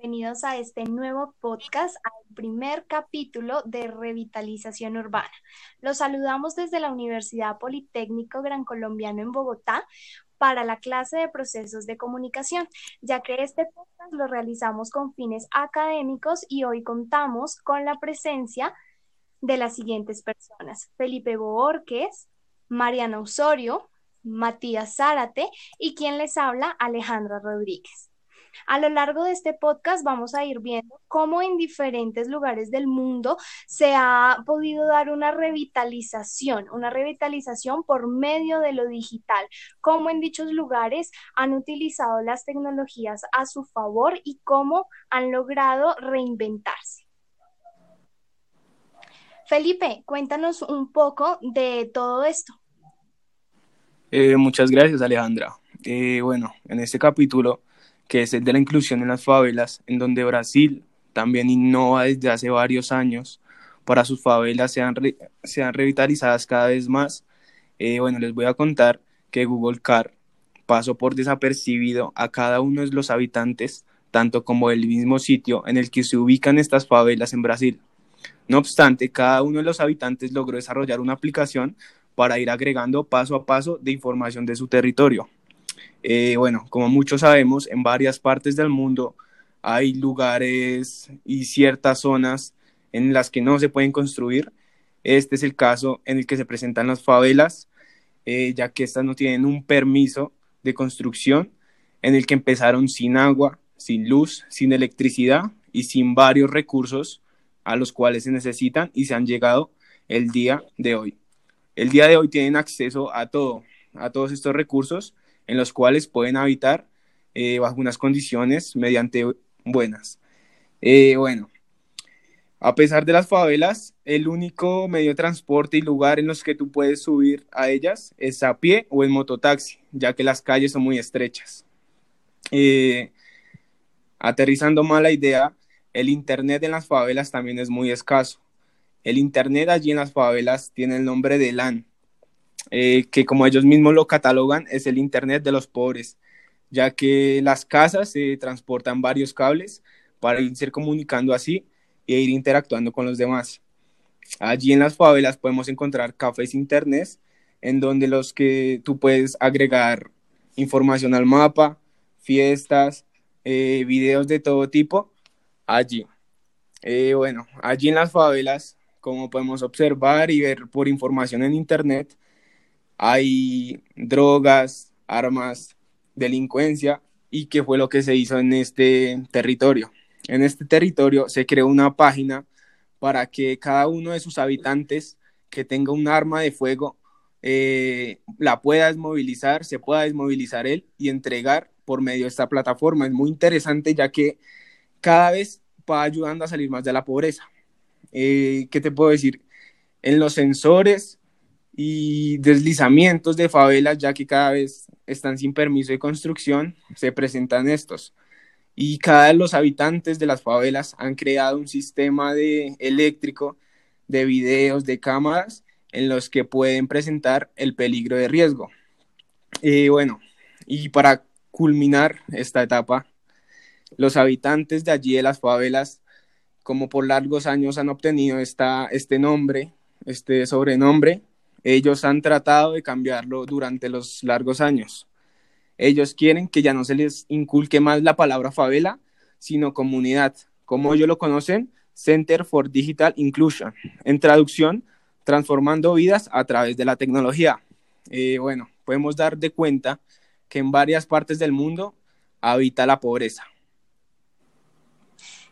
bienvenidos a este nuevo podcast, al primer capítulo de Revitalización Urbana. Los saludamos desde la Universidad Politécnico Gran Colombiano en Bogotá para la clase de procesos de comunicación, ya que este podcast lo realizamos con fines académicos y hoy contamos con la presencia de las siguientes personas: Felipe Boorques, Mariana Osorio, Matías Zárate y quien les habla, Alejandra Rodríguez. A lo largo de este podcast vamos a ir viendo cómo en diferentes lugares del mundo se ha podido dar una revitalización, una revitalización por medio de lo digital, cómo en dichos lugares han utilizado las tecnologías a su favor y cómo han logrado reinventarse. Felipe, cuéntanos un poco de todo esto. Eh, muchas gracias, Alejandra. Eh, bueno, en este capítulo que es el de la inclusión en las favelas, en donde Brasil también innova desde hace varios años para sus favelas sean, sean revitalizadas cada vez más. Eh, bueno, les voy a contar que Google Car pasó por desapercibido a cada uno de los habitantes, tanto como el mismo sitio en el que se ubican estas favelas en Brasil. No obstante, cada uno de los habitantes logró desarrollar una aplicación para ir agregando paso a paso de información de su territorio. Eh, bueno, como muchos sabemos, en varias partes del mundo hay lugares y ciertas zonas en las que no se pueden construir. Este es el caso en el que se presentan las favelas, eh, ya que estas no tienen un permiso de construcción, en el que empezaron sin agua, sin luz, sin electricidad y sin varios recursos a los cuales se necesitan y se han llegado el día de hoy. El día de hoy tienen acceso a todo, a todos estos recursos en los cuales pueden habitar eh, bajo unas condiciones mediante buenas. Eh, bueno, a pesar de las favelas, el único medio de transporte y lugar en los que tú puedes subir a ellas es a pie o en mototaxi, ya que las calles son muy estrechas. Eh, aterrizando mal la idea, el Internet en las favelas también es muy escaso. El Internet allí en las favelas tiene el nombre de LAN, eh, que como ellos mismos lo catalogan, es el Internet de los pobres, ya que las casas se transportan varios cables para irse comunicando así e ir interactuando con los demás. Allí en las favelas podemos encontrar cafés internet, en donde los que tú puedes agregar información al mapa, fiestas, eh, videos de todo tipo, allí. Eh, bueno, allí en las favelas, como podemos observar y ver por información en internet, hay drogas, armas, delincuencia y qué fue lo que se hizo en este territorio. En este territorio se creó una página para que cada uno de sus habitantes que tenga un arma de fuego eh, la pueda desmovilizar, se pueda desmovilizar él y entregar por medio de esta plataforma. Es muy interesante ya que cada vez va ayudando a salir más de la pobreza. Eh, ¿Qué te puedo decir? En los sensores y deslizamientos de favelas, ya que cada vez están sin permiso de construcción, se presentan estos. Y cada de los habitantes de las favelas han creado un sistema de eléctrico, de videos, de cámaras, en los que pueden presentar el peligro de riesgo. Y bueno, y para culminar esta etapa, los habitantes de allí de las favelas, como por largos años han obtenido esta, este nombre, este sobrenombre, ellos han tratado de cambiarlo durante los largos años. Ellos quieren que ya no se les inculque más la palabra favela, sino comunidad, como ellos lo conocen, Center for Digital Inclusion. En traducción, transformando vidas a través de la tecnología. Eh, bueno, podemos dar de cuenta que en varias partes del mundo habita la pobreza.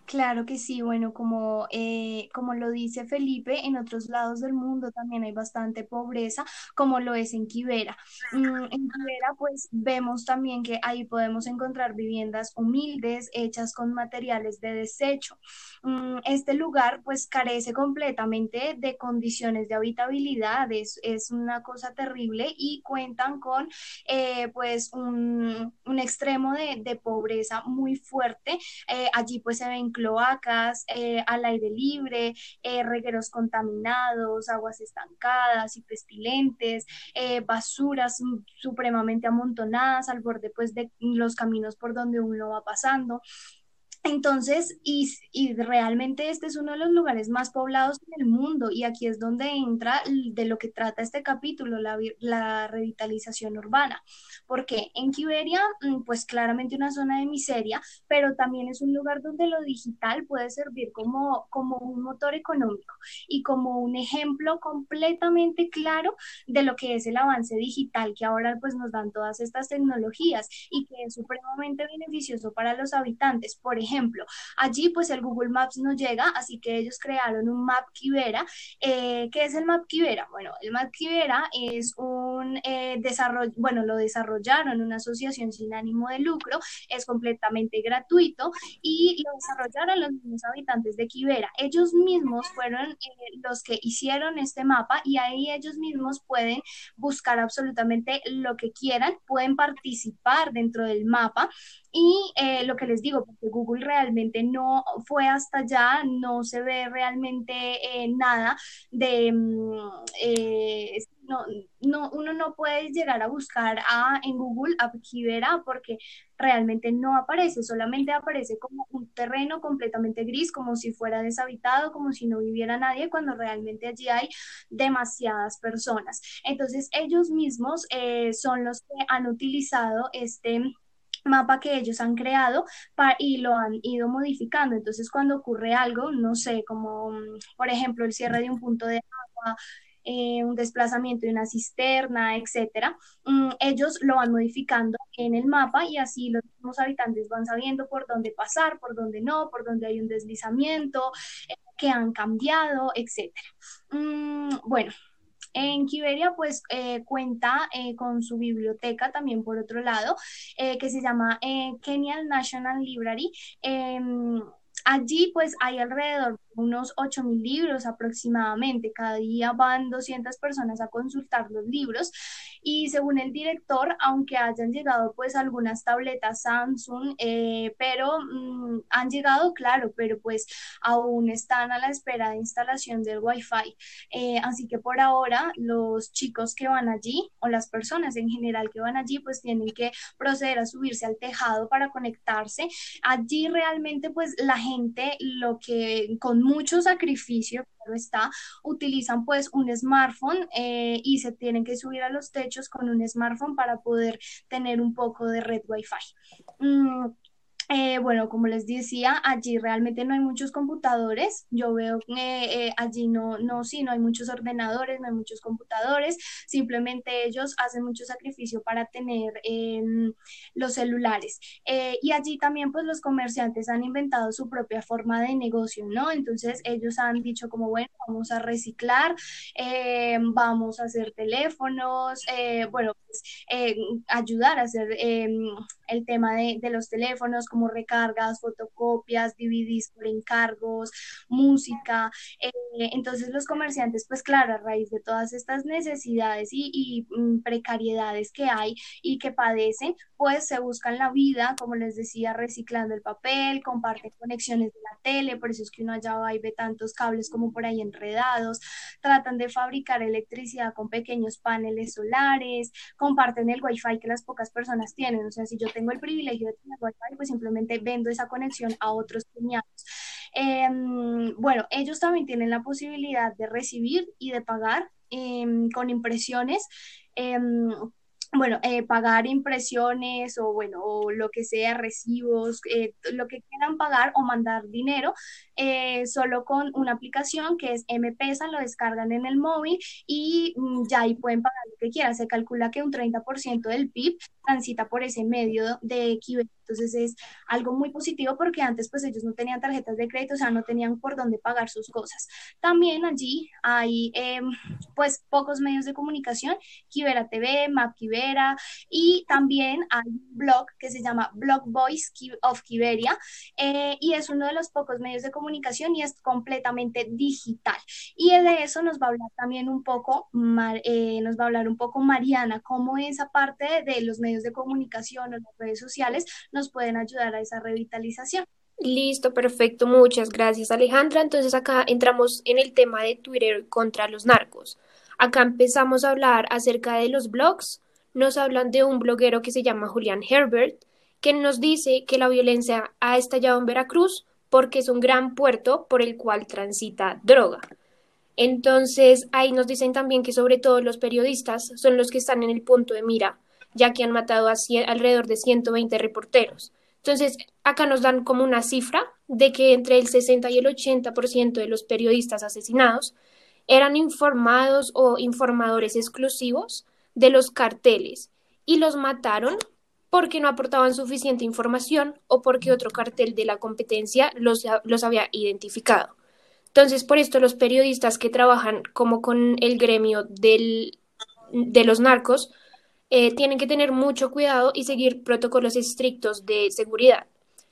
Claro que sí, bueno, como, eh, como lo dice Felipe, en otros lados del mundo también hay bastante pobreza, como lo es en Quivera. Mm, en Quivera, pues vemos también que ahí podemos encontrar viviendas humildes, hechas con materiales de desecho. Mm, este lugar, pues carece completamente de condiciones de habitabilidad, es, es una cosa terrible y cuentan con, eh, pues, un, un extremo de, de, pobreza muy fuerte. Eh, allí, pues, se ven cloacas eh, al aire libre, eh, regueros contaminados, aguas estancadas y pestilentes, eh, basuras supremamente amontonadas al borde pues, de los caminos por donde uno va pasando. Entonces, y, y, realmente este es uno de los lugares más poblados en el mundo y aquí es donde entra de lo que trata este capítulo, la, la revitalización urbana, porque en Quiberia, mm, pues claramente una zona de miseria, pero también es un lugar donde lo digital puede servir como, como un motor económico y como un ejemplo completamente claro de lo que es el avance digital que ahora pues nos dan todas estas tecnologías y que es supremamente beneficioso para los habitantes. Por ejemplo, allí pues el Google Maps no llega, así que ellos crearon un Map Kibera. Eh, ¿Qué es el Map Kibera? Bueno, el Map Kibera es un eh, desarrollo, bueno, lo desarrollaron una asociación sin ánimo de lucro, es completamente gratuito y lo desarrollaron los mismos habitantes de Kibera. Ellos mismos fueron eh, los que hicieron este mapa y ahí ellos mismos pueden buscar absolutamente lo que quieran, pueden participar dentro del mapa y eh, lo que les digo, porque Google realmente no fue hasta allá, no se ve realmente eh, nada de... Mm, eh, no, no, uno no puede llegar a buscar a, en Google a porque realmente no aparece, solamente aparece como un terreno completamente gris, como si fuera deshabitado, como si no viviera nadie, cuando realmente allí hay demasiadas personas. Entonces ellos mismos son los que han utilizado este mapa que ellos han creado y lo han ido modificando. Entonces, cuando ocurre algo, no sé, como mm, por ejemplo el cierre de un punto de agua, eh, un desplazamiento de una cisterna, etcétera, mm, ellos lo van modificando en el mapa y así los mismos habitantes van sabiendo por dónde pasar, por dónde no, por dónde hay un deslizamiento, eh, que han cambiado, etcétera. Mm, bueno, en Kiberia, pues eh, cuenta eh, con su biblioteca también por otro lado, que se llama Kenya National Library. Em, allí pues hay alrededor unos 8.000 libros aproximadamente. Cada día van 200 personas a consultar los libros y según el director, aunque hayan llegado pues algunas tabletas Samsung, eh, pero mm, han llegado, claro, pero pues aún están a la espera de instalación del Wi-Fi. Eh, así que por ahora los chicos que van allí o las personas en general que van allí pues tienen que proceder a subirse al tejado para conectarse. Allí realmente pues la gente lo que con mucho sacrificio, claro está, utilizan pues un smartphone eh, y se tienen que subir a los techos con un smartphone para poder tener un poco de red wifi. Mm, eh, bueno, como les decía, allí realmente no hay muchos computadores. Yo veo que eh, allí no, no, sí, no hay muchos ordenadores, no hay muchos computadores. Simplemente ellos hacen mucho sacrificio para tener em, los celulares. Eh, y allí también, pues, los comerciantes han inventado su propia forma de negocio, ¿no? Entonces, ellos han dicho como, bueno, vamos a reciclar, em, vamos a hacer teléfonos, bueno, pues, ayudar a hacer em, el tema de, de los teléfonos, como recargas, fotocopias, DVDs por encargos, música. Eh, entonces los comerciantes, pues claro, a raíz de todas estas necesidades y, y mm, precariedades que hay y que padecen, pues se buscan la vida, como les decía, reciclando el papel, comparten conexiones de la tele, por eso es que uno allá va y ve tantos cables como por ahí enredados, tratan de fabricar electricidad con pequeños paneles solares, comparten el wifi que las pocas personas tienen, o sea, si yo tengo el privilegio de tener wifi, pues simplemente vendo esa conexión a otros cuñados. Em, bueno, ellos también tienen la posibilidad de recibir y de pagar em, con impresiones. Em, bueno, eh, pagar impresiones o bueno, o lo que sea, recibos, eh, lo que quieran pagar o mandar dinero eh, solo con una aplicación que es M-Pesa, lo descargan en el móvil y mm, ya ahí pueden pagar lo que quieran. Se calcula que un 30% del PIB transita por ese medio de Kiber. Entonces es algo muy positivo porque antes pues ellos no tenían tarjetas de crédito, o sea, no tenían por dónde pagar sus cosas. También allí hay em, pues pocos medios de comunicación, Kibera TV, Map Kibera y también hay un blog que se llama Blog Voice of Kiberia eh, y es uno de los pocos medios de comunicación y es completamente digital. Y de eso nos va a hablar también un poco, eh, nos va a hablar un poco Mariana, cómo esa parte de los medios de comunicación o las redes sociales nos pueden ayudar a esa revitalización. Listo, perfecto, muchas gracias Alejandra. Entonces acá entramos en el tema de Twitter contra los narcos. Acá empezamos a hablar acerca de los blogs. Nos hablan de un bloguero que se llama Julián Herbert, que nos dice que la violencia ha estallado en Veracruz porque es un gran puerto por el cual transita droga. Entonces, ahí nos dicen también que sobre todo los periodistas son los que están en el punto de mira ya que han matado a alrededor de 120 reporteros. Entonces, acá nos dan como una cifra de que entre el 60 y el 80% de los periodistas asesinados eran informados o informadores exclusivos de los carteles y los mataron porque no aportaban suficiente información o porque otro cartel de la competencia los, los había identificado. Entonces, por esto los periodistas que trabajan como con el gremio del, de los narcos eh, tienen que tener mucho cuidado y seguir protocolos estrictos de seguridad.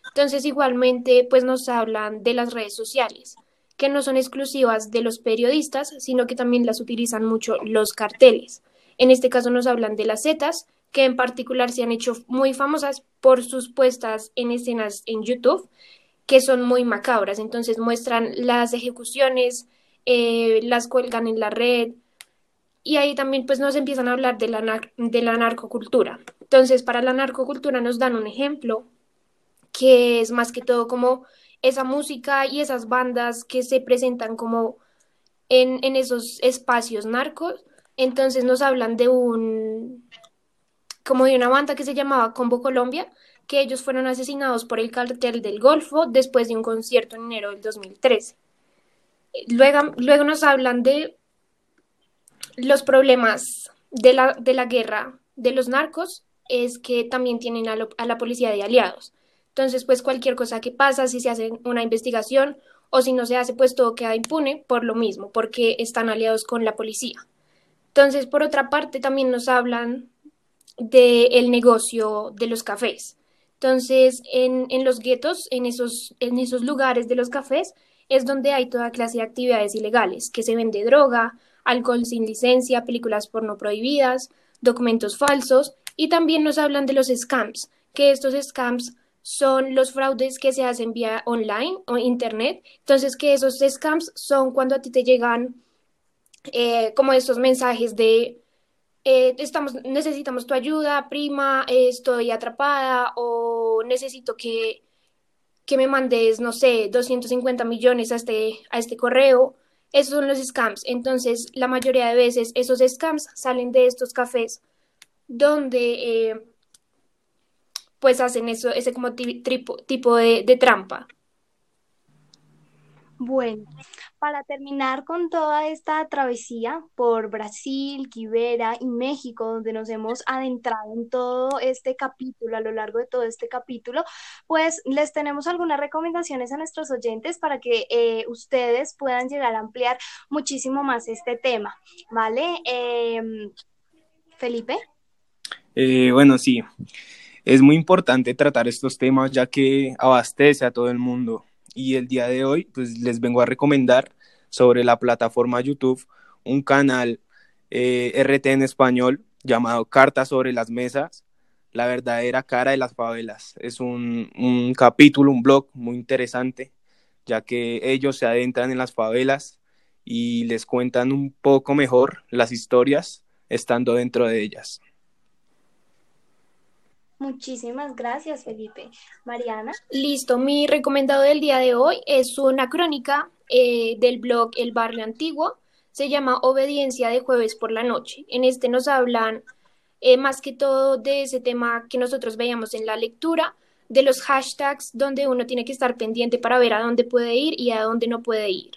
Entonces, igualmente, pues nos hablan de las redes sociales, que no son exclusivas de los periodistas, sino que también las utilizan mucho los carteles. En este caso nos hablan de las Zetas, que en particular se han hecho muy famosas por sus puestas en escenas en YouTube, que son muy macabras. Entonces muestran las ejecuciones, eh, las cuelgan en la red, y ahí también pues nos empiezan a hablar de la, de la narcocultura. Entonces, para la narcocultura nos dan un ejemplo que es más que todo como esa música y esas bandas que se presentan como en, en esos espacios narcos. Entonces nos hablan de un, como de una banda que se llamaba Combo Colombia, que ellos fueron asesinados por el cartel del Golfo después de un concierto en enero del 2013. Luego, luego nos hablan de los problemas de la, de la guerra de los narcos es que también tienen a, la policía de aliados. Entonces, pues cualquier cosa que pasa, si se hace una investigación o si no se hace, pues todo queda impune por lo mismo, porque están aliados con la policía. Entonces, por otra parte, también nos hablan del negocio de los cafés. Entonces, en, en los guetos, en esos, en esos lugares de los cafés, es donde hay toda clase de actividades ilegales, que se vende droga, alcohol sin licencia, películas porno prohibidas, documentos falsos y también nos hablan de los scams, que estos scams son los fraudes que se hacen vía online o internet. Entonces, que esos scams son cuando a ti te llegan eh, como estos mensajes de eh, estamos, necesitamos tu ayuda, prima, estoy atrapada o necesito que, que me mandes, no sé, 250 millones a este, a este correo. Esos son los scams. Entonces, la mayoría de veces esos scams salen de estos cafés donde eh, pues hacen eso, ese como tipo de, de trampa. Bueno, para terminar con toda esta travesía por Brasil, Quibera y México, donde nos hemos adentrado en todo este capítulo, a lo largo de todo este capítulo, pues les tenemos algunas recomendaciones a nuestros oyentes para que eh, ustedes puedan llegar a ampliar muchísimo más este tema, ¿vale? Em, Felipe. Eh, bueno, sí, es muy importante tratar estos temas ya que abastece a todo el mundo y el día de hoy pues les vengo a recomendar sobre la plataforma YouTube un canal eh, RT en español llamado Cartas sobre las Mesas, la verdadera cara de las favelas. Es un, un capítulo, un blog muy interesante, ya que ellos se adentran en las favelas y les cuentan un poco mejor las historias estando dentro de ellas. Muchísimas gracias, Felipe. Mariana. Listo, mi recomendado del día de hoy es una crónica eh, del blog El Barrio Antiguo. Se llama Obediencia de jueves por la noche. En este nos hablan eh, más que todo de ese tema que nosotros veíamos en la lectura, de los hashtags donde uno tiene que estar pendiente para ver a dónde puede ir y a dónde no puede ir.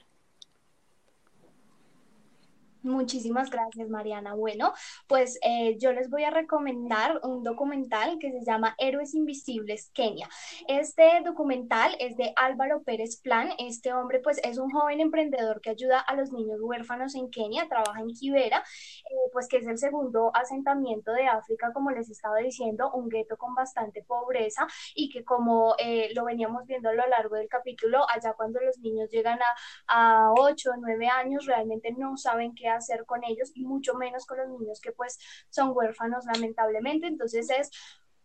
Muchísimas gracias, Mariana. Bueno, pues eh, yo les voy a recomendar un documental que se llama Héroes Invisibles Kenia. Este documental es de Álvaro Pérez Plan. Este hombre, pues, es un joven emprendedor que ayuda a los niños huérfanos en Kenia, trabaja en Kibera, eh, pues que es el segundo asentamiento de África, como les estaba diciendo, un gueto con bastante pobreza y que como eh, lo veníamos viendo a lo largo del capítulo, allá cuando los niños llegan a, a 8 o 9 años, realmente no saben qué hacer con ellos y mucho menos con los niños que pues son huérfanos lamentablemente. Entonces es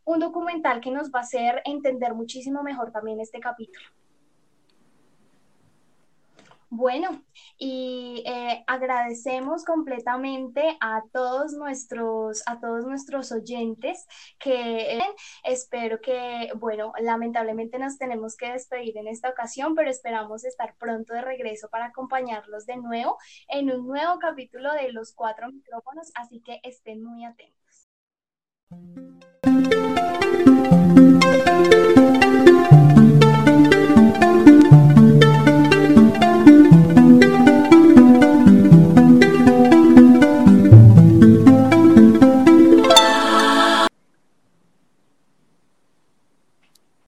un documental que nos va a hacer entender muchísimo mejor también este capítulo. Bueno, y eh, agradecemos completamente a todos nuestros, a todos nuestros oyentes que espero que, bueno, lamentablemente nos tenemos que despedir en esta ocasión, pero esperamos estar pronto de regreso para acompañarlos de nuevo en un nuevo capítulo de Los Cuatro Micrófonos, así que estén muy atentos.